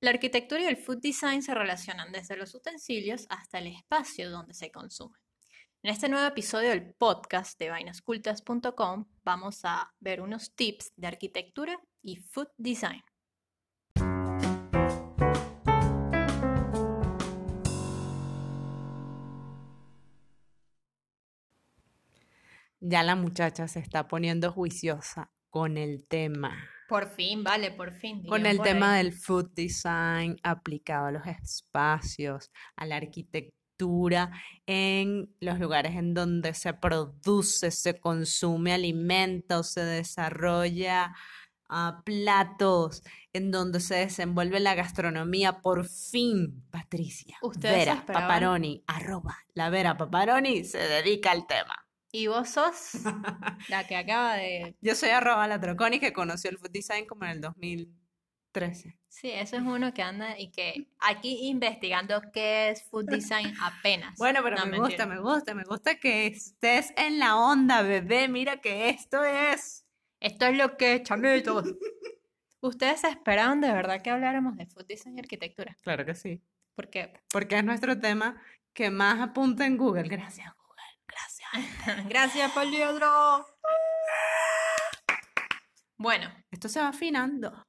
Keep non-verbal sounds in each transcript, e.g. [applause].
La arquitectura y el food design se relacionan desde los utensilios hasta el espacio donde se consume. En este nuevo episodio del podcast de vainascultas.com vamos a ver unos tips de arquitectura y food design. Ya la muchacha se está poniendo juiciosa con el tema. Por fin, vale, por fin. Con el tema ahí. del food design aplicado a los espacios, a la arquitectura, en los lugares en donde se produce, se consume alimento, se desarrolla ah, platos, en donde se desenvuelve la gastronomía. Por fin, Patricia, Ustedes Vera Paparoni, arroba la Vera Paparoni, se dedica al tema. Y vos sos [laughs] la que acaba de... Yo soy arroba la Troconi que conoció el food design como en el 2013. Sí, eso es uno que anda y que aquí investigando qué es food design apenas. Bueno, pero No, me mentira. gusta, me gusta, me gusta que estés en la onda, bebé. Mira que esto es. Esto es lo que es, chamitos. ¿Ustedes esperaban de verdad que habláramos de food design y arquitectura? Claro que sí. Porque, Porque es nuestro tema que más apunta en Google. Gracias, Google. [laughs] Gracias. Poliedro. Bueno, Esto se va afinando.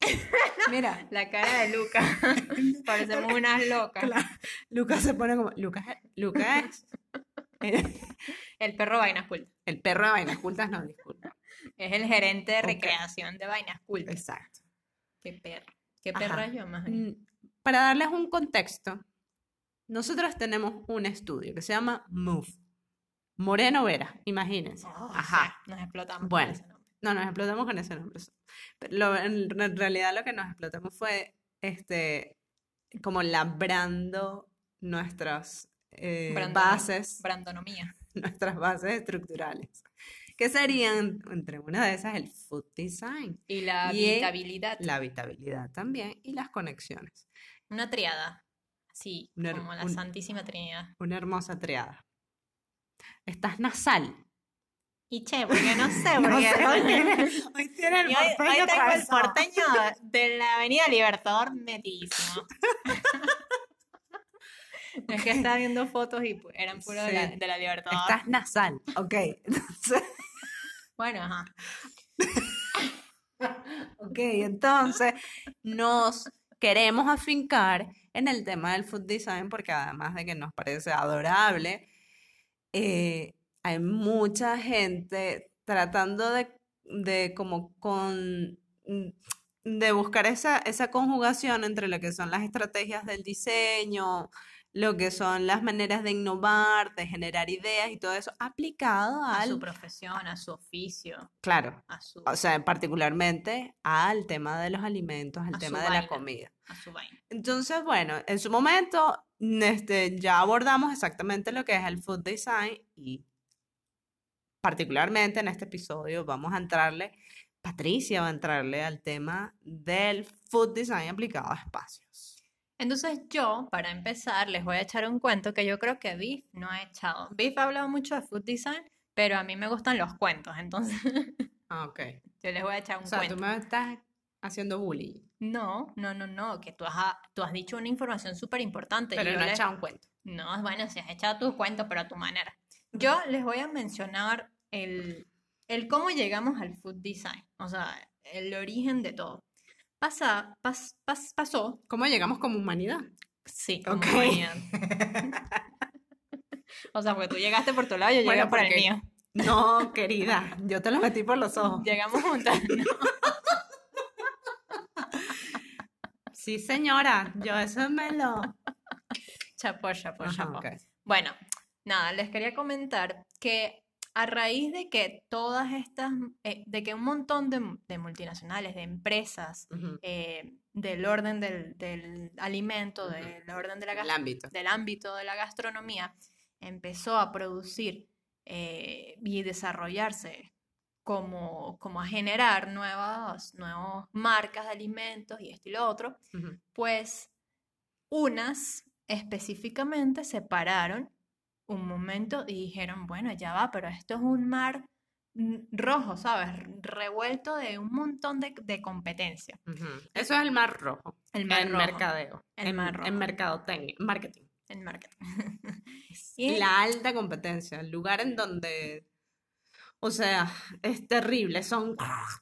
[laughs] Mira, la cara de Luca. [laughs] Parecemos unas locas. Claro. Lucas se pone como. Lucas, Lucas es. El perro vainas cultas. El perro de vainas cultas, no, disculpa. Es el gerente de recreación de vainas cultas. Exacto. Qué perro. Qué Ajá. perra yo más. bien. Mm, Para darles un contexto, nosotros tenemos un estudio que se llama MOVE. Moreno Vera, imagínense. Oh, Ajá. nos explotamos. con Bueno. ese nombre. No, nos explotamos con ese nombre. Pero lo- en re- realidad lo que nos explotamos fue este como labrando nuestras eh, Brandono- bases, Brandonomía. [laughs] nuestras bases estructurales. Que serían, entre una de esas, el food design, Y la Y, habitabilidad. la habitabilidad también y las conexiones. Una triada. Her- como la un- Santísima Trinidad. Una hermosa triada. Estás nasal. Y che, porque no sé, [laughs] No porque sé, hoy tiene, [laughs] hoy tiene el Y hoy, hoy porteño tengo el porteño [laughs] de la Avenida Libertador metidísimo. es que estaba viendo fotos y eran puros de, la, Sí. de la Libertador. Estás nasal, ok. Entonces, Bueno, ajá. ok, entonces nos queremos afincar en el tema del food design porque además de que nos parece adorable, eh, hay mucha gente tratando de, de como con de buscar esa, esa conjugación entre lo que son las estrategias del diseño, lo que son las maneras de innovar, de generar ideas y todo eso aplicado A su profesión, a su oficio, claro, a su, o sea, particularmente al tema de los alimentos, al A tema de la comida. a su vaina. Entonces, bueno, en su momento este, ya abordamos exactamente lo que es el food design y particularmente en este episodio vamos a entrarle, Patricia va a entrarle al tema del food design aplicado a espacios. Entonces yo, para empezar, les voy a echar un cuento que yo creo que Biff no ha echado. Biff ha hablado mucho de food design, pero a mí me gustan los cuentos, entonces [laughs] Ah, ok. yo les voy a echar un O sea, cuento. tú me estás haciendo bullying, No, no, no, no, que tú has, tú has dicho una información súper importante. pero yo no he les- echado un cuento. No, bueno, si has echado tus cuentos, pero a tu manera. Yo les voy a mencionar el, el cómo llegamos al food design, o sea, el origen de todo. Pasa, pas- pas- pasó, ¿Cómo llegamos como humanidad? sí, como humanidad. [laughs] O sea, porque tú llegaste por tu lado, yo llegué Bueno, por el mío. No, querida, yo te lo metí por los ojos. Llegamos juntas. [laughs] ¿no? Sí, señora, yo eso me lo... Chapó, chapó, Ajá, chapó. ok. Bueno, nada, les quería comentar que a raíz de que todas estas, eh, de que un montón de, de multinacionales, de empresas, eh, del orden del, del alimento, del orden de la El ámbito. del ámbito de la gastronomía, empezó a producir eh, y desarrollarse como, como a generar nuevas, nuevas marcas de alimentos y esto y lo otro, pues unas específicamente se pararon un momento y dijeron, bueno, ya va, pero esto es un mar mm, rojo, ¿sabes? Revuelto de un montón de, de competencia. Ujú. Eso es el mar rojo. El mar en rojo. mercadeo. El en, mar rojo. En mercadotecnia, marketing. En marketing. [laughs] Y- La alta competencia, el lugar en donde, o sea, es terrible, son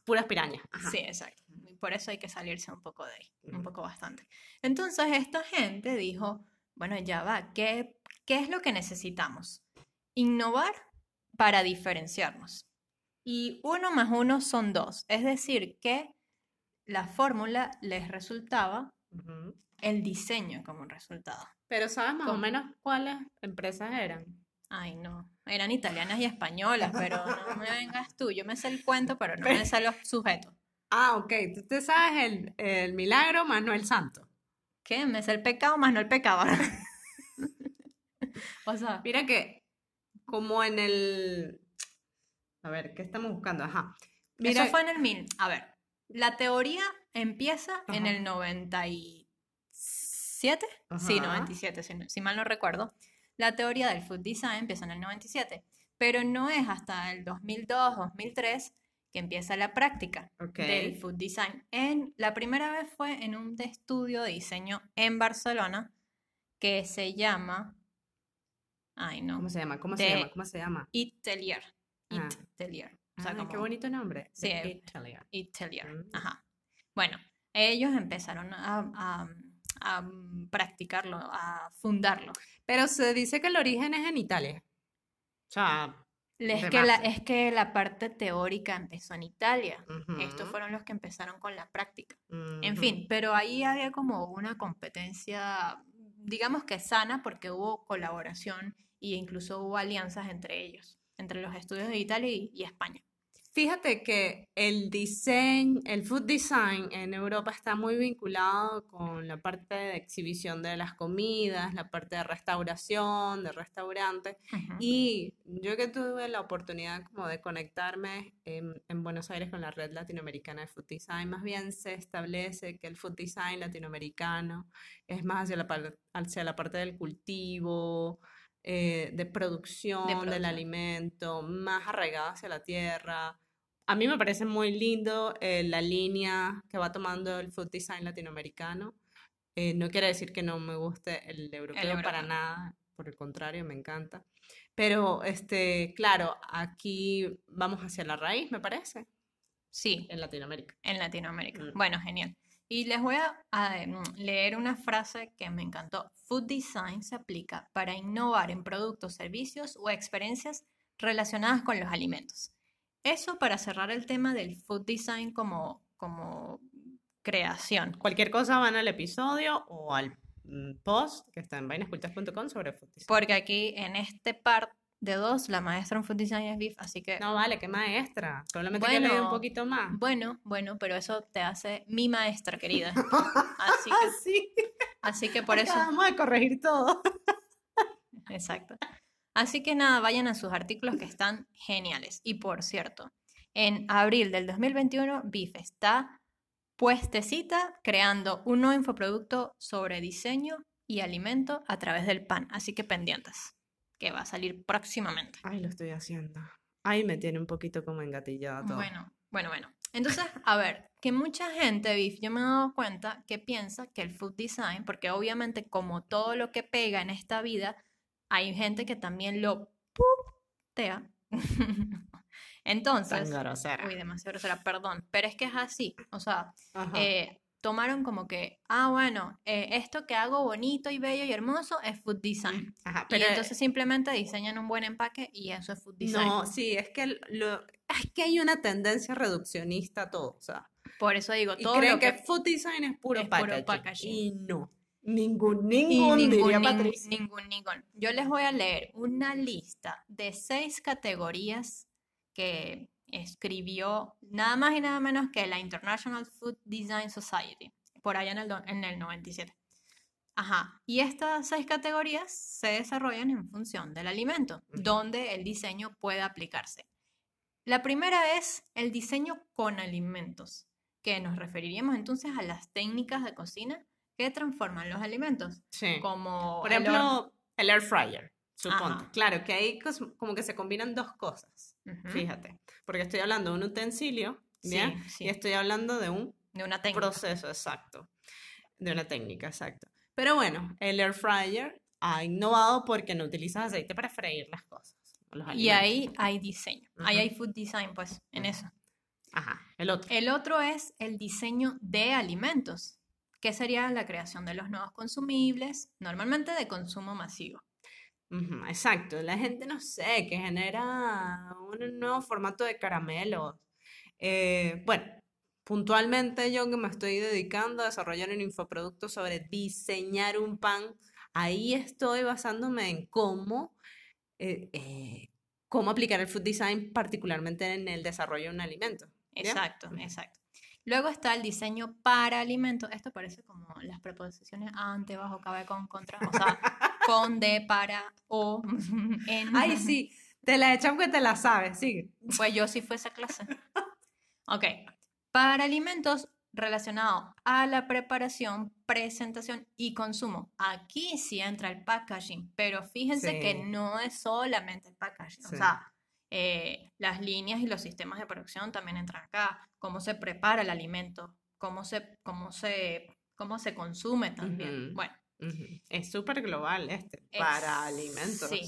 puras pirañas. Ajá. Sí, exacto. Y por eso hay que salirse un poco de ahí, un poco bastante. Entonces esta gente dijo, bueno, ya va, ¿qué, qué es lo que necesitamos? Innovar para diferenciarnos. Y uno más uno son dos. Es decir, que la fórmula les resultaba el diseño como un resultado. Pero ¿sabes más o menos cuáles empresas eran? Ay, no. Eran italianas y españolas, pero no [laughs] me vengas tú. Yo me sé el cuento, pero no me sé los sujetos. Ah, ok, tú te sabes el, el milagro más no el santo. ¿Qué? Me sé el pecado más no el pecado. [laughs] o sea, Mira que como en el... A ver, ¿qué estamos buscando? Ajá. Mira, eso fue en el mil. A ver, la teoría empieza en Ajá. el 97. Sí, Ajá. 97, si, si mal no recuerdo. La teoría del food design empieza en el 97, pero no es hasta el 2002, 2003 que empieza la práctica ok, del food design. En, la primera vez fue en un estudio de diseño en Barcelona que se llama... Ay, no. ¿cómo se llama? ¿Cómo se llama? ¿Cómo se llama? Itelier. Ah. Itelier. O sea, Ay, qué bonito nombre. Sí, eh, Italian. Itelier. Mm. Ajá. Bueno, ellos empezaron a, a- a practicarlo, a fundarlo. Pero se dice que el origen es en Italia. O sea, Es que, la, base. es que la parte teórica empezó en Italia. Estos fueron los que empezaron con la práctica. En fin, pero ahí había como una competencia, digamos que sana, porque hubo colaboración e incluso hubo alianzas entre ellos, entre los estudios de Italia y, y España. Fíjate que el diseño, el food design en Europa está muy vinculado con la parte de exhibición de las comidas, la parte de restauración, de restaurantes. Y yo que tuve la oportunidad como de conectarme en, en Buenos Aires con la red latinoamericana de food design, más bien se establece que el food design latinoamericano es más hacia la, hacia la parte del cultivo, eh, de producción del producción. alimento, más arraigada hacia la tierra. A mí me parece muy lindo eh, la línea que va tomando el food design latinoamericano. Eh, no quiere decir que no me guste el europeo para europeo. nada, por el contrario, me encanta. Pero, este, claro, aquí vamos hacia la raíz, me parece, Sí, en Latinoamérica. en Latinoamérica. Mm. Bueno, genial. Y les voy a, a, mm, leer una frase que me encantó. Food design se aplica para innovar en productos, servicios o experiencias relacionadas con los alimentos. Eso para cerrar el tema del food design como, como creación. Cualquier cosa van al episodio o al mm, post que está en vainascultas.com sobre food design. Porque aquí en este par de dos, la maestra en food design es Viv, así que No vale, qué maestra. Solamente que leí un Bueno, poquito más. bueno, bueno, pero eso te hace mi maestra querida. [laughs] Así que, sí. así que por eso. Acabamos de corregir todo. Exacto. Así que nada, vayan a sus artículos que están geniales. Y por cierto, en abril del 2021, BIF está puestecita creando un nuevo infoproducto sobre diseño y alimento a través del pan. Así que pendientes, que va a salir próximamente. Ay, lo estoy haciendo. Ay, me tiene un poquito como engatillada todo. Bueno, bueno, bueno. Entonces, a ver, que mucha gente, Biff, yo me he dado cuenta que piensa que el food design, porque obviamente como todo lo que pega en esta vida, hay gente que también lo putea. [laughs] Entonces, Tan grosera. uy, demasiado grosera, perdón, pero es que es así, o sea, eh, tomaron como que, ah, bueno, eh, esto que hago bonito y bello y hermoso es food design. Ajá, Y pero entonces simplemente diseñan un buen empaque y eso es food design. no, sí, es que lo, es que hay una tendencia reduccionista a todo, o sea, Por eso digo, y todo creen lo que, que food design es puro es puro packaging, packaging. y no, ningún, Y ningún, ningún, diría Patricia. ningún, ningún. Yo les voy a leer una lista de seis categorías que escribió nada más y nada menos que la International Food Design Society, por allá en el, en el 97. Ajá, y estas seis categorías se desarrollan en función del alimento, donde el diseño puede aplicarse. La primera es el diseño con alimentos, que nos referiríamos entonces a las técnicas de cocina que transforman los alimentos Sí. como Por ejemplo, el air fryer. O Suponte. Ajá. Claro, que ahí como que se combinan dos cosas. Fíjate. Porque estoy hablando de un utensilio, sí. Y estoy hablando de un De una técnica. proceso exacto. De una técnica, exacto. Pero bueno, el air fryer ha innovado porque no utilizas aceite para freír las cosas. los Y ahí hay diseño. Ahí hay food design, pues, en eso. Ajá, el otro. El otro es el diseño de alimentos, que sería la creación de los nuevos consumibles, normalmente de consumo masivo. Ujú, exacto, la gente no sé, que genera un nuevo formato de caramelos. Eh, bueno, puntualmente yo que me estoy dedicando a desarrollar un infoproducto sobre diseñar un pan, ahí estoy basándome en cómo, eh, eh, cómo aplicar el food design particularmente en el desarrollo de un alimento. ¿ya? Exacto, Ujú. exacto. Luego está el diseño para alimentos. Esto parece como las preposiciones ante, bajo, cabe, con, contra. O sea, [laughs] con, de, para, o, [laughs] en. Ay, sí, te la echan que te la sabes, sigue. Pues yo sí fue esa clase. Ok. Para alimentos relacionados a la preparación, presentación y consumo. Aquí sí entra el packaging, pero fíjense que no es solamente el packaging. O sea, eh, las líneas y los sistemas de producción también entran acá. Cómo se prepara el alimento, cómo se, cómo se, cómo se consume también. Bueno. Es súper global este, Es- para alimentos. sí.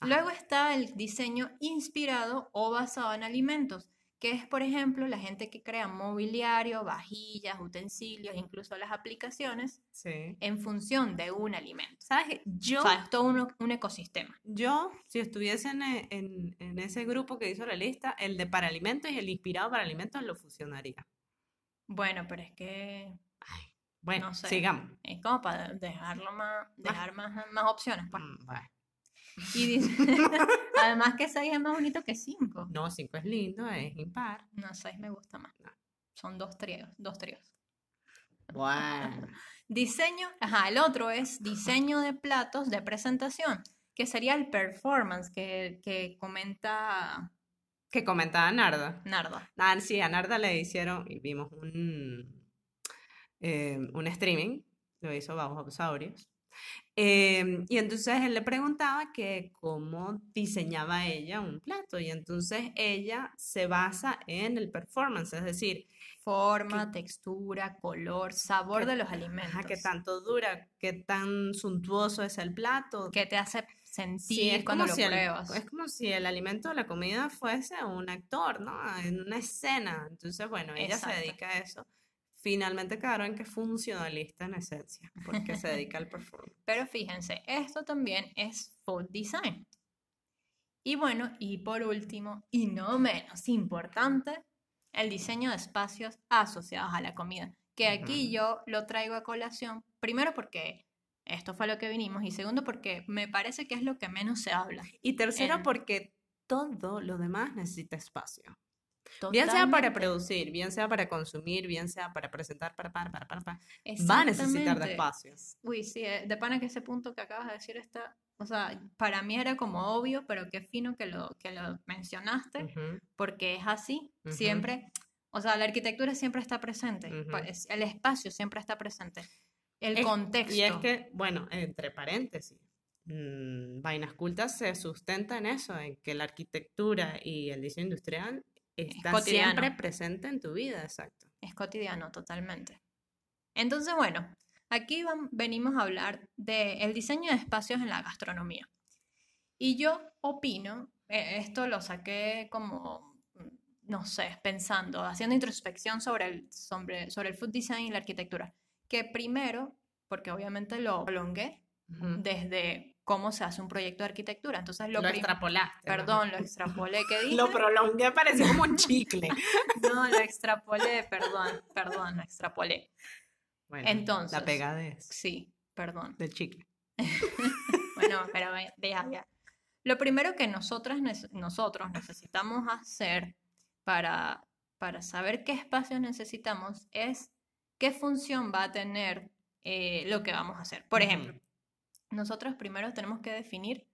Ajá. Luego está el diseño inspirado o basado en alimentos, que es, por ejemplo, la gente que crea mobiliario, vajillas, utensilios, incluso las aplicaciones, Sí. en función de un alimento. ¿Sabes? Yo, O sea, es todo un, un ecosistema. yo, si estuviese en, en- en ese grupo que hizo la lista, el de para alimentos y el inspirado para alimentos lo fusionaría. Bueno, pero es que Bueno, No sé. sigamos. es como para dejarlo más, dejar más, más opciones. pues. Mm, bueno. Y dice, [laughs] [laughs] además que 6 es más bonito que 5. No, 5 es lindo, es impar. No, 6 me gusta más. No. Son dos tríos, dos tríos. Bueno. [laughs] Diseño, ajá, el otro es diseño de platos de presentación, que sería el performance que, que comenta Que comentaba Narda. Narda. Ah, sí, a Narda le hicieron, y vimos un, eh, un streaming, lo hizo Bajo Absaurios. Em, y entonces él le preguntaba que cómo diseñaba ella un plato. Y entonces ella se basa en el performance, es decir, Forma, textura, color, sabor qué- de los ajá, alimentos. qué tanto dura, qué tan suntuoso es el plato. ¿Qué te hace Sí, sentir es cuando como lo si el, pruebas? es como si el alimento la comida fuese un actor, ¿no? En una escena. Entonces, bueno, ella se Exacto. dedica a eso. Finalmente quedaron en que es funcionalista en esencia, porque se [laughs] dedica al performance. Pero fíjense, esto también es food design. Y bueno, y por último, y no menos importante, el diseño de espacios asociados a la comida. Que aquí yo lo traigo a colación, primero porque esto fue lo que vinimos, y segundo porque me parece que es lo que menos se habla. Y tercero, En- porque todo lo demás necesita espacio. Bien sea para Totalmente. producir, bien sea para consumir, bien sea para presentar, para, para, para, para, para, va a necesitar de espacios. Uy, sí, eh, de pana que ese punto que acabas de decir está, o sea, para mí era como obvio, pero qué fino que lo, que lo mencionaste. Ujú, porque es así, Ujú. siempre, o sea, la arquitectura siempre está presente, Ujú. pues, el espacio siempre está presente, el Es- contexto. Y es que, bueno, entre paréntesis, mm, Vainas Cultas se sustenta en eso, en que la arquitectura y el diseño industrial están cotidiano. siempre presentes en tu vida, exacto. Es cotidiano, totalmente. Entonces, bueno, aquí venimos a hablar del diseño de espacios en la gastronomía. Y yo opino, eh, esto lo saqué como, mm, no sé, pensando, haciendo introspección sobre el, sobre, sobre el food design y la arquitectura, que primero, porque obviamente lo prolongué desde cómo se hace un proyecto de arquitectura. Entonces, lo, Lo extrapolaste. ¿no? Perdón, lo extrapolé, ¿qué [laughs] dije? Lo prolongué, pareció como un [laughs] chicle. No, lo extrapolé, perdón, perdón, lo extrapolé. Bueno, Entonces. La pegadez Sí, perdón. del chicle. [laughs] Bueno, pero deja ya. Lo primero que nosotras, nosotros necesitamos hacer para, para saber qué espacios necesitamos es qué función va a tener eh, lo que vamos a hacer. Por ejemplo, nosotros primero tenemos que definir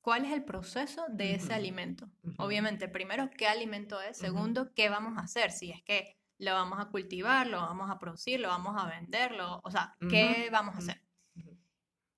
cuál es el proceso de ese alimento. Obviamente, primero, qué alimento es. Segundo, qué vamos a hacer. Si es que lo vamos a cultivar, lo vamos a producir, lo vamos a venderlo. O sea, ¿qué vamos a hacer?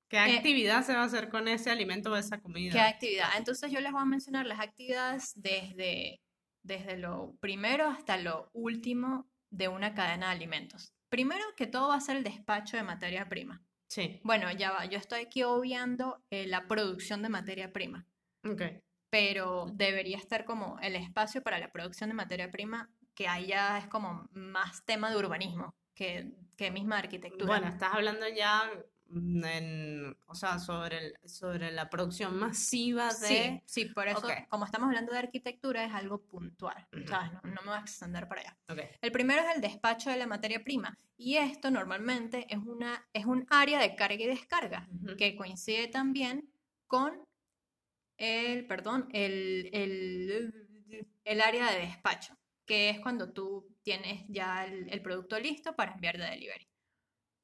¿Qué Eh, actividad se va a hacer con ese alimento o esa comida? ¿Qué actividad? Entonces yo les voy a mencionar las actividades desde, desde lo primero hasta lo último de una cadena de alimentos. Primero que todo va a ser el despacho de materia prima. Sí, Bueno, ya va, yo estoy aquí obviando eh, la producción de materia prima, ok. pero debería estar como el espacio para la producción de materia prima, que ahí ya es como más tema de urbanismo que, que misma arquitectura. Bueno, estás hablando ya en, o sea, sobre, el- sobre la producción masiva Sí, de... sí, por eso, Ok. como estamos hablando de arquitectura, es algo puntual, Ujú. ¿sabes? No, no me voy a extender para allá. Ok. El primero es el despacho de la materia prima, y esto normalmente es, una, es un área de carga y descarga, Ujú. que coincide también con el, perdón, el, el, el área de despacho, que es cuando tú tienes ya el, el producto listo para enviar de delivery.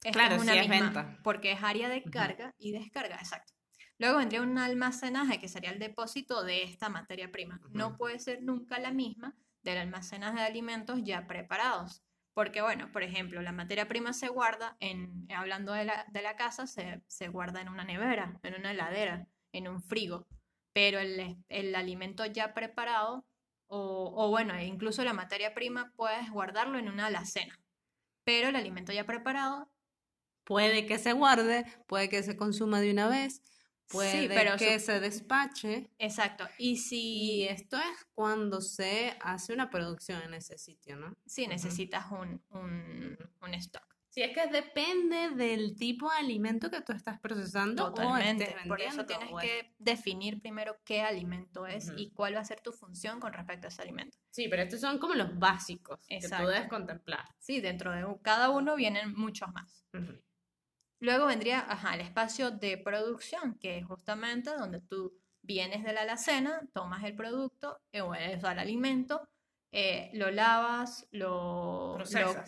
Esta Claro, una sí es misma, venta. Porque es área de carga y descarga, exacto. Luego vendría un almacenaje, que sería el depósito de esta materia prima. No Ujú. puede ser nunca la misma del almacenaje de alimentos ya preparados. Porque, bueno, por ejemplo, la materia prima se guarda en, hablando de la, de la casa, se, se guarda en una nevera, en una heladera, en un frigo. Pero el, el alimento ya preparado, o, o bueno, incluso la materia prima, puedes guardarlo en una alacena. Pero el alimento ya preparado Puede que se guarde, puede que se consuma de una vez, puede pero que se despache. Exacto. Y Y si, esto es cuando se hace una producción en ese sitio, ¿no? Ujú. necesitas un, un, un stock. Sí, es que depende del tipo de alimento que tú estás procesando o Totalmente. estés Por eso tienes o que definir primero qué alimento es y cuál va a ser tu función con respecto a ese alimento. Sí, pero estos son como los básicos que Exacto. tú debes contemplar. Sí, dentro de cada uno vienen muchos más. Ujú. Luego vendría ajá, el espacio de producción, que es justamente donde tú vienes de la alacena, tomas el producto, eh, o sea, el alimento, eh, lo lavas, lo,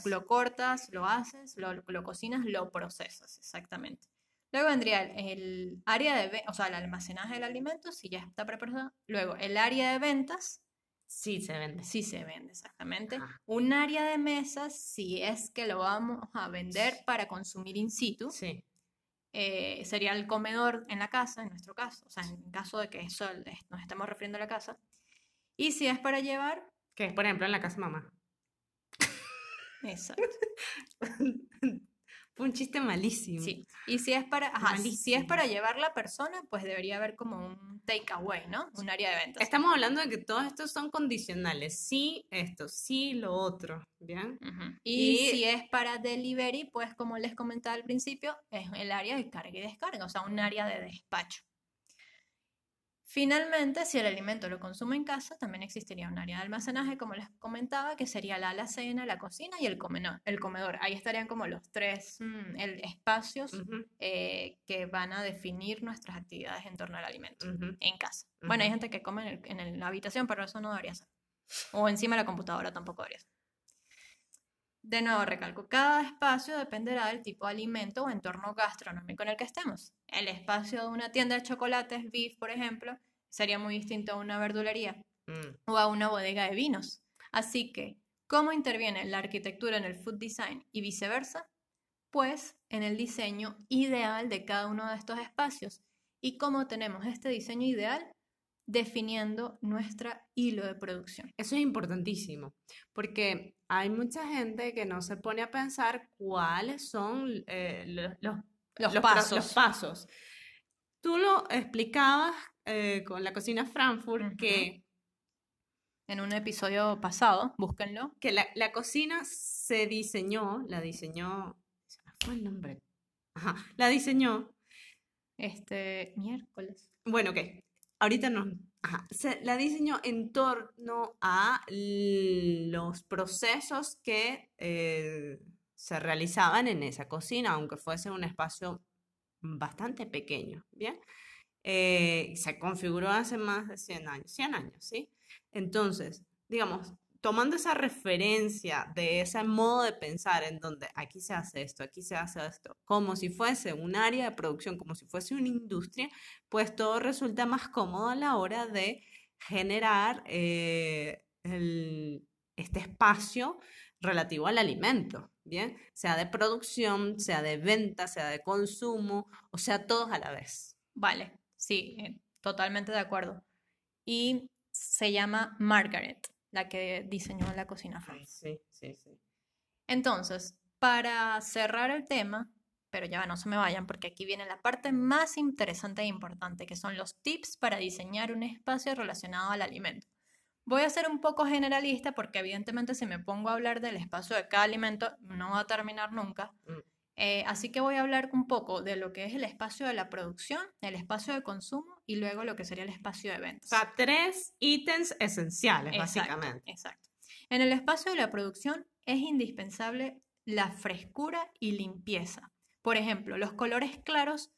lo, cortas, lo haces, lo, lo cocinas, lo procesas, exactamente. Luego vendría el, el área de, o sea, el almacenaje del alimento, si ya está preparado. Luego, el área de ventas, Sí, se vende. si se vende, exactamente. Ajá. Un área de mesas, si es que lo vamos a vender para consumir in situ Sí. eh, sería el comedor en la casa, en nuestro caso, o sea, en caso de que eso es- nos estemos refiriendo a la casa. Y si es para llevar, Que es, por ejemplo, en la casa mamá. exacto, [laughs] Fue un chiste malísimo. sí. Y si es para, ajá, si es para llevar la persona, pues debería haber como un takeaway, ¿no? Un área de ventas. Estamos hablando de que todos estos son condicionales. Sí, esto, sí, lo otro. ¿Bien? Y, Y- si es para delivery, pues como les comentaba al principio, es el área de carga y descarga, o sea, un área de despacho. Finalmente, si el alimento lo consume en casa, también existiría un área de almacenaje, como les comentaba, que sería la alacena, la cocina y el comeno- el comedor. Ahí estarían como los tres mm, el- espacios eh, que van a definir nuestras actividades en torno al alimento en casa. Bueno, hay gente que come en, el- en la habitación, pero eso no debería ser. O encima de la computadora tampoco debería ser. De nuevo, recalco, cada espacio dependerá del tipo de alimento o entorno gastronómico en el que estemos. El espacio de una tienda de chocolates, beef, por ejemplo, sería muy distinto a una verdulería Mm. o a una bodega de vinos. Así que, ¿cómo interviene la arquitectura en el food design y viceversa? Pues en el diseño ideal de cada uno de estos espacios. ¿Y cómo tenemos este diseño ideal? Definiendo nuestro hilo de producción. Eso es importantísimo, porque hay mucha gente que no se pone a pensar cuáles son eh, lo- los, Los pasos. los pasos. Tú lo explicabas eh, con la cocina Frankfurt, que, En un episodio pasado, búsquenlo. que la, la cocina se diseñó, la diseñó, el nombre, Ajá, la diseñó, Este miércoles. bueno, ok, ahorita no, ajá, se, la diseñó en torno a los procesos que eh, se realizaban en esa cocina, aunque fuese un espacio bastante pequeño, ¿bien? Eh, se configuró hace más de 100 años, 100 años, ¿sí? Entonces, digamos, tomando esa referencia de ese modo de pensar en donde aquí se hace esto, aquí se hace esto, como si fuese un área de producción, como si fuese una industria, pues todo resulta más cómodo a la hora de generar eh, este espacio relativo al alimento, Bien, sea de producción, sea de venta, sea de consumo, o sea, todos a la vez. Vale, sí, eh, totalmente de acuerdo. Y se llama Margaret, la que diseñó la cocina francesa. Sí, sí, sí. Entonces, para cerrar el tema, pero ya no se me vayan porque aquí viene la parte más interesante e importante, que son los tips para diseñar un espacio relacionado al alimento. Voy a ser un poco generalista porque evidentemente si me pongo a hablar del espacio de cada alimento no va a terminar nunca. Mm. Eh, así que voy a hablar un poco de lo que es el espacio de la producción, el espacio de consumo y luego lo que sería el espacio de O ventas. sea, tres ítems esenciales, Exacto, básicamente. Exacto. En el espacio de la producción es indispensable la frescura y limpieza. Por ejemplo, los colores claros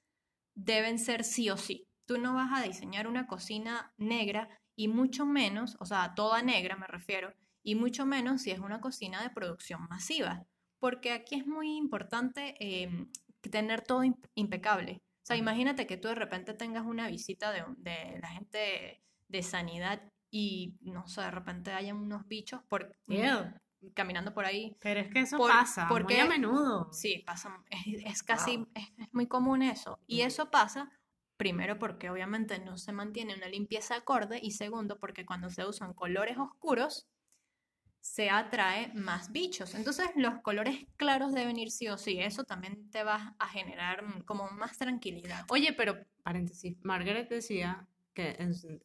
deben ser sí o sí. Tú no vas a diseñar una cocina negra y mucho menos, o sea, toda negra me refiero, y mucho menos si es una cocina de producción masiva, porque aquí es muy importante eh, tener todo im- impecable. O sea, imagínate que tú de repente tengas una visita de, de la gente de sanidad y, no sé, de repente hayan unos bichos por, Ew. caminando por ahí. Pero es que eso Por- pasa porque- muy a menudo. Sí, pasa, es, es casi, Wow. es, es muy común eso. Y eso pasa, primero, porque obviamente no se mantiene una limpieza acorde y segundo, porque cuando se usan colores oscuros, se atrae más bichos. Entonces, los colores claros deben ir sí o sí. Eso también te va a generar como más tranquilidad. Oye, pero, paréntesis, Margaret decía que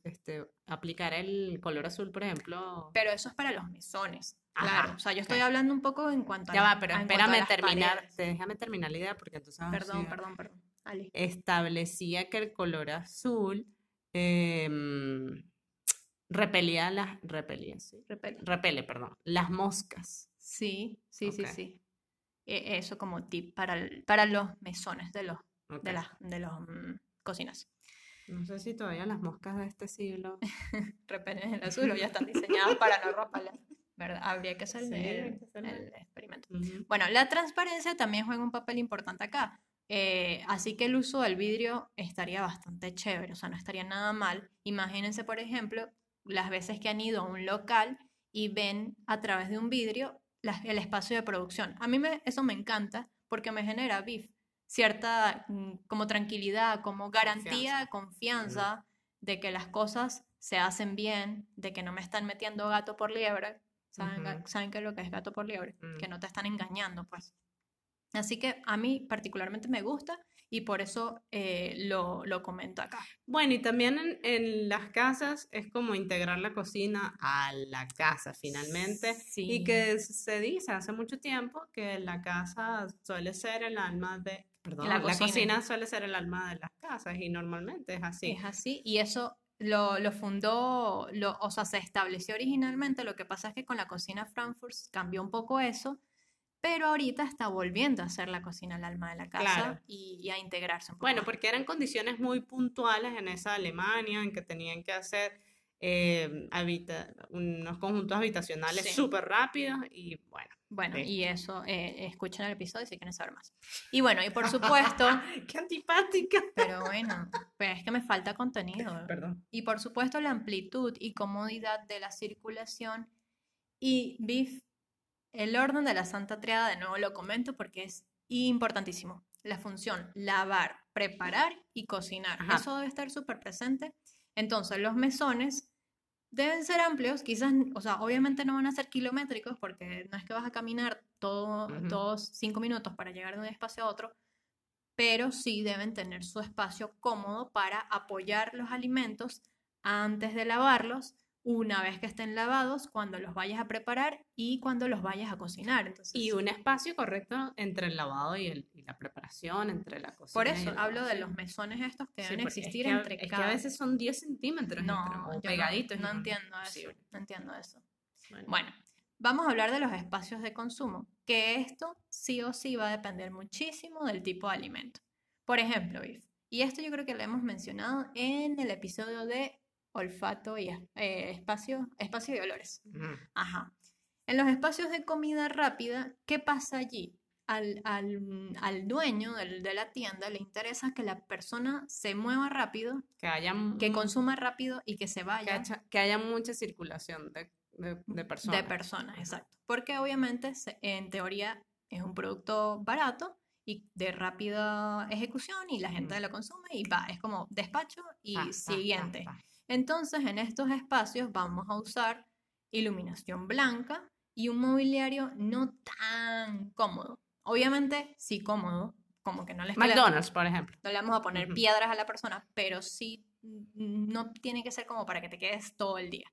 este, aplicar el color azul, por ejemplo. Pero eso es para los mesones. Ajá, Claro, o sea, yo estoy hablando un poco en cuanto a Ya va, pero a espérame terminar, paredes. déjame terminar la idea porque entonces Perdón, perdón, perdón. Ale. establecía que el color azul em, repelía las, repelía, sí, Repele. repele, perdón, las moscas. Sí, sí, sí, Ok. sí. E- Eso como tip para, el- para los mesones de los, Ok. de las de los mm, cocinas. No sé si todavía las moscas de este siglo. [laughs] Repelen el azul o ya están diseñadas para no romperlas. ¿Verdad? Habría que hacer el- Sí, el, que el experimento. Ujú. Bueno, la transparencia también juega un papel importante acá. Eh, así que el uso del vidrio estaría bastante chévere, o sea, no estaría nada mal. Imagínense, por ejemplo, las veces que han ido a un local y ven a través de un vidrio la- el espacio de producción. A mí me, eso me encanta porque me genera BIF, cierta mm, como tranquilidad, como garantía, confianza de que las cosas se hacen bien, de que no me están metiendo gato por liebre. ¿Saben. ¿saben qué es lo que es gato por liebre? Mm. Que no te están engañando, pues. Así que a mí particularmente me gusta y por eso eh, lo, lo comento acá. Bueno, y también en, en las casas es como integrar la cocina a la casa finalmente. Sí. Y que se dice hace mucho tiempo que la casa suele ser el alma de, perdón, la la cocina. cocina suele ser el alma de las casas y normalmente es así. Es así, y eso lo, lo fundó, lo, o sea, se estableció originalmente, lo que pasa es que con la cocina Frankfurt cambió un poco eso, pero ahorita está volviendo a ser la cocina el alma de la casa Claro. y, y a integrarse un poco Bueno, más. porque eran condiciones muy puntuales en esa Alemania en que tenían que hacer eh, habita- unos conjuntos habitacionales Sí. súper rápidos y bueno. Bueno, Sí. y eso, eh, escuchen el episodio si quieren saber más. Y bueno, y por [laughs] supuesto, [laughs] ¡Qué antipática! pero bueno, pues es que me falta contenido. Perdón. Y por supuesto la amplitud y comodidad de la circulación y BIF, el orden de la Santa Triada, de nuevo lo comento porque es importantísimo. La función lavar, preparar y cocinar. Ajá. Eso debe estar súper presente. Entonces los mesones deben ser amplios, quizás, o sea, obviamente no van a ser kilométricos porque no es que vas a caminar todo, todos cinco minutos para llegar de un espacio a otro, pero sí deben tener su espacio cómodo para apoyar los alimentos antes de lavarlos, una vez que estén lavados, cuando los vayas a preparar y cuando los vayas a cocinar. Entonces, Y un espacio correcto entre el lavado y, el- y la preparación, entre la cocina. por eso hablo de los mesones estos que Sí, deben es existir que entre es que cada... a veces son 10 centímetros No, pegaditos. no entiendo eso, no entiendo eso. Bueno. Bueno, vamos a hablar de los espacios de consumo, que esto sí o sí va a depender muchísimo del tipo de alimento. Por ejemplo, Viv, y esto yo creo que lo hemos mencionado en el episodio de olfato y eh, espacio, espacio y olores. Ujú. Ajá. En los espacios de comida rápida, ¿qué pasa allí? Al, al- al dueño del- de la tienda le interesa que la persona se mueva rápido, Que haya, que consuma rápido y que se que vaya haya, que haya mucha circulación de, de, de personas. de personas, exacto. Porque obviamente, en teoría, es un producto barato y de rápida ejecución y la gente Mm. lo consume y va, es como despacho y Pa, pa, pa, siguiente. pa. Entonces, en estos espacios vamos a usar iluminación blanca y un mobiliario no tan cómodo. Obviamente, sí cómodo, como que no les McDonald's, por ejemplo. no le vamos a poner Ujú. piedras a la persona, pero sí mm, no tiene que ser como para que te quedes todo el día.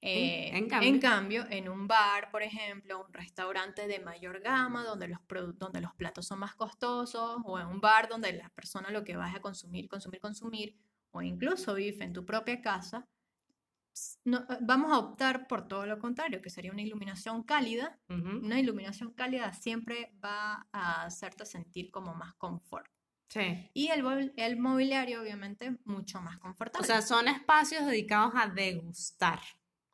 Eh, en en, cambio- cambio, en un bar, por ejemplo, un restaurante de mayor gama, donde los, donde los platos son más costosos, o en un bar donde la persona lo que va es a consumir, consumir, consumir, o incluso vive en tu propia casa, no- eh, vamos a optar por todo lo contrario, que sería una iluminación cálida. Ujú. Una iluminación cálida siempre va a hacerte sentir como más confort. Sí. Y el, el mobiliario, obviamente, mucho más O confortable. sea, son espacios dedicados a degustar.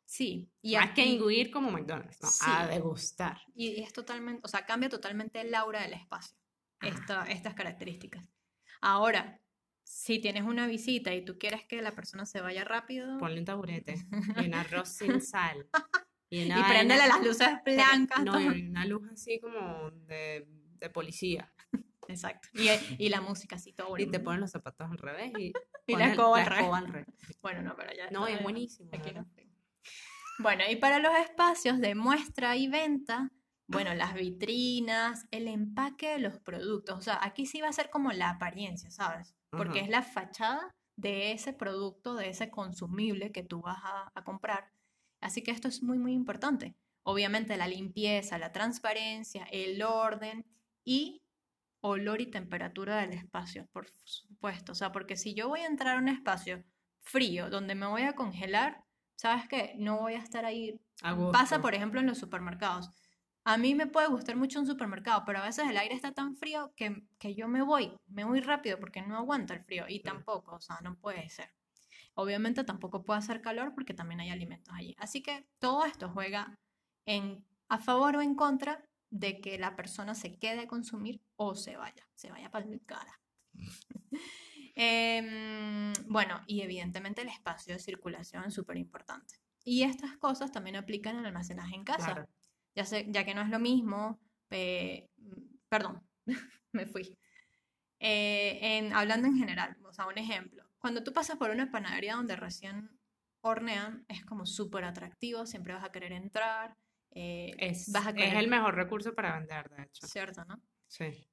sí. Y, Más que aquí- inguir como McDonald's, no, a Sí. degustar. y es totalmente, o sea, cambia totalmente el aura del espacio, esta- estas características. Ahora, si tienes una visita y tú quieres que la persona se vaya rápido Ponle un taburete [laughs] y un arroz sin sal. Y, y préndele las luces blancas. No, y una luz así como de, de policía. Exacto. Y, y la música así, todo Y te ponen los zapatos al revés y, [laughs] Y la escoba al revés. escoba al revés. Bueno, no, pero ya No, es buenísimo. Bueno, y para los espacios de muestra y venta, bueno, las vitrinas, el empaque de los productos, o sea, aquí sí va a ser como la apariencia, ¿sabes? Porque Ajá. es la fachada de ese producto, de ese consumible que tú vas a, a comprar. Así que esto es muy, muy importante. Obviamente la limpieza, la transparencia, el orden y olor y temperatura del espacio, por supuesto. O sea, porque si yo voy a entrar a un espacio frío donde me voy a congelar, ¿sabes qué? No voy a estar ahí. Pasa, por ejemplo, en los supermercados. A mí me puede gustar mucho un supermercado, pero a veces el aire está tan frío que, que yo me voy, me voy rápido porque no aguanta el frío y tampoco, o sea, no puede ser. Obviamente tampoco puede hacer calor porque también hay alimentos allí. Así que todo esto juega en, a favor o en contra de que la persona se quede a consumir o se vaya, se vaya para mi cara. [laughs] Em, bueno, y evidentemente el espacio de circulación es súper importante. Y estas cosas también aplican al almacenaje en casa. Claro. Ya, sé, ya que no es lo mismo, eh, perdón, [laughs] me fui. Eh, en, hablando en general, o sea, un ejemplo. Cuando tú pasas por una panadería donde recién hornean, es como súper atractivo, siempre vas a querer entrar, eh, Es, vas a es querer, el mejor recurso para vender, de hecho. ¿cierto, no? Sí.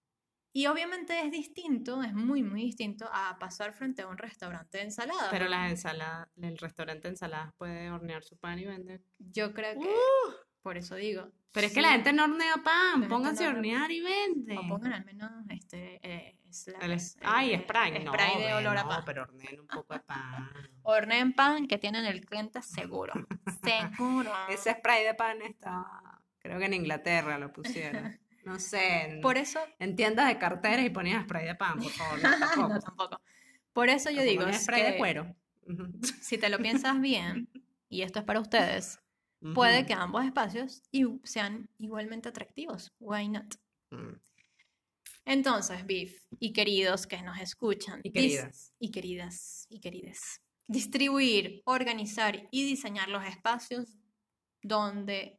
Y obviamente es distinto, es muy, muy distinto a pasar frente a un restaurante de ensaladas. Pero las ensaladas, el restaurante de ensaladas puede hornear su pan y vender. Yo creo que, ¡Uh! Por eso digo. Pero es que sí, la gente no hornea La pan, gente pónganse a no hornea hornear y vende. O pongan al menos este, eh, El eh, ay, spray. No, spray de olor a no, pan. pero horneen un poco de pan. [laughs] Horneen pan que tienen el cliente seguro. [laughs] Seguro. Ese spray de pan está, creo que en Inglaterra lo pusieron. No sé, en, Por eso, en tiendas de carteras y ponían spray de pan, por favor, no, [laughs] tampoco. no, tampoco. Por eso yo digo es spray de cuero. Si te lo piensas bien, y esto es para ustedes, puede que ambos espacios sean igualmente atractivos. Why not? Mm. Entonces, Beef y queridos que nos escuchan, Y queridas. y queridas y querides, distribuir, organizar y diseñar los espacios donde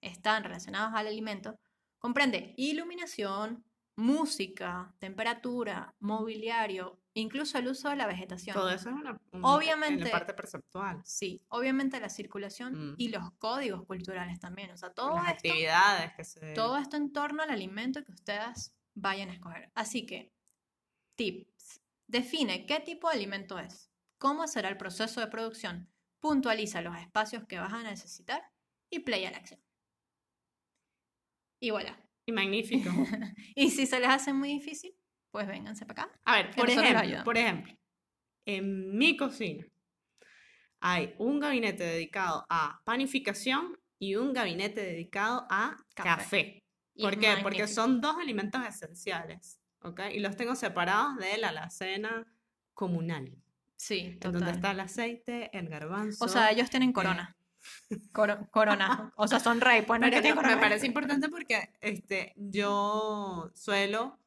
están relacionados al alimento comprende iluminación, música, temperatura, mobiliario, incluso el uso de la vegetación. Todo eso es una, un- en Obviamente- la parte perceptual. Sí, obviamente la circulación Mm. y los códigos culturales también. O sea, todo Las esto actividades que se... todo esto en torno al alimento que ustedes vayan a escoger. Así que, tips. Define qué tipo de alimento es, cómo será el proceso de producción, puntualiza los espacios que vas a necesitar y play a la acción. Y voilà. Y magnífico. [laughs] Y si se les hace muy difícil, pues vénganse para acá. A ver, por ejemplo, por ejemplo, en mi cocina hay un gabinete dedicado a panificación y un gabinete dedicado a Café. café. ¿Por qué? Porque magnífico. son dos alimentos esenciales, ¿ok? Y los tengo separados de la alacena comunal, Sí, en donde total. está el aceite, el garbanzo. O sea, ellos tienen corona. Coro- corona. [laughs] O sea, son rey, pues no me parece importante porque este, yo suelo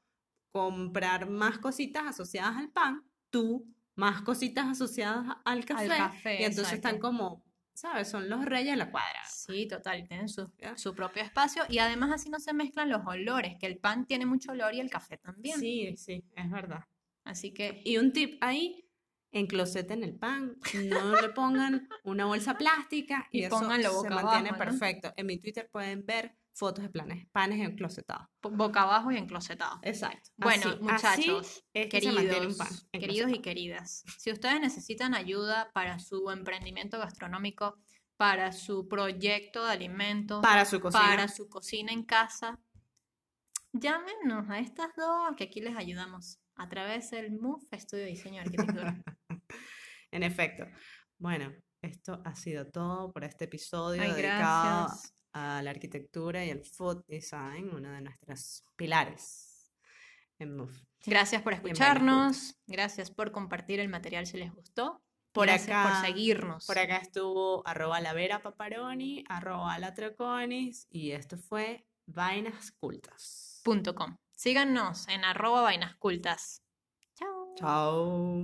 comprar más cositas asociadas al pan, tú más cositas asociadas al café, café, y entonces están como ¿sabes? Son los reyes de la cuadra. Sí, total, tienen su, su propio espacio y además así no se mezclan los olores, que el pan tiene mucho olor y el café también. Sí, sí, es verdad. Así que Y un tip ahí, encloseten el pan, no le pongan una bolsa plástica [laughs] y, Y eso pónganlo se boca mantiene abajo, ¿no? perfecto. En mi Twitter pueden ver fotos de planes, panes enclosetados. boca abajo y enclosetado. Exacto. Bueno, Así- muchachos, así es que se un queridos, pan queridos y queridas, si ustedes necesitan ayuda para su emprendimiento gastronómico, para su proyecto de alimentos, Para su cocina. para su cocina en casa, llámenos a estas dos que aquí les ayudamos a través del MUF Estudio de Diseño y Arquitectura. [laughs] En efecto. Bueno, esto ha sido todo por este episodio Ay, dedicado gracias. A la arquitectura y el food design, uno de nuestros pilares en MOVE. Gracias por escucharnos, gracias por compartir el material si les gustó, Por gracias acá- por seguirnos. Por acá estuvo arroba la Vera Paparoni, arroba la Troconis, y esto fue Vainas Cultas. punto com. Síganos en arroba vainas cultas. Chao. Chao.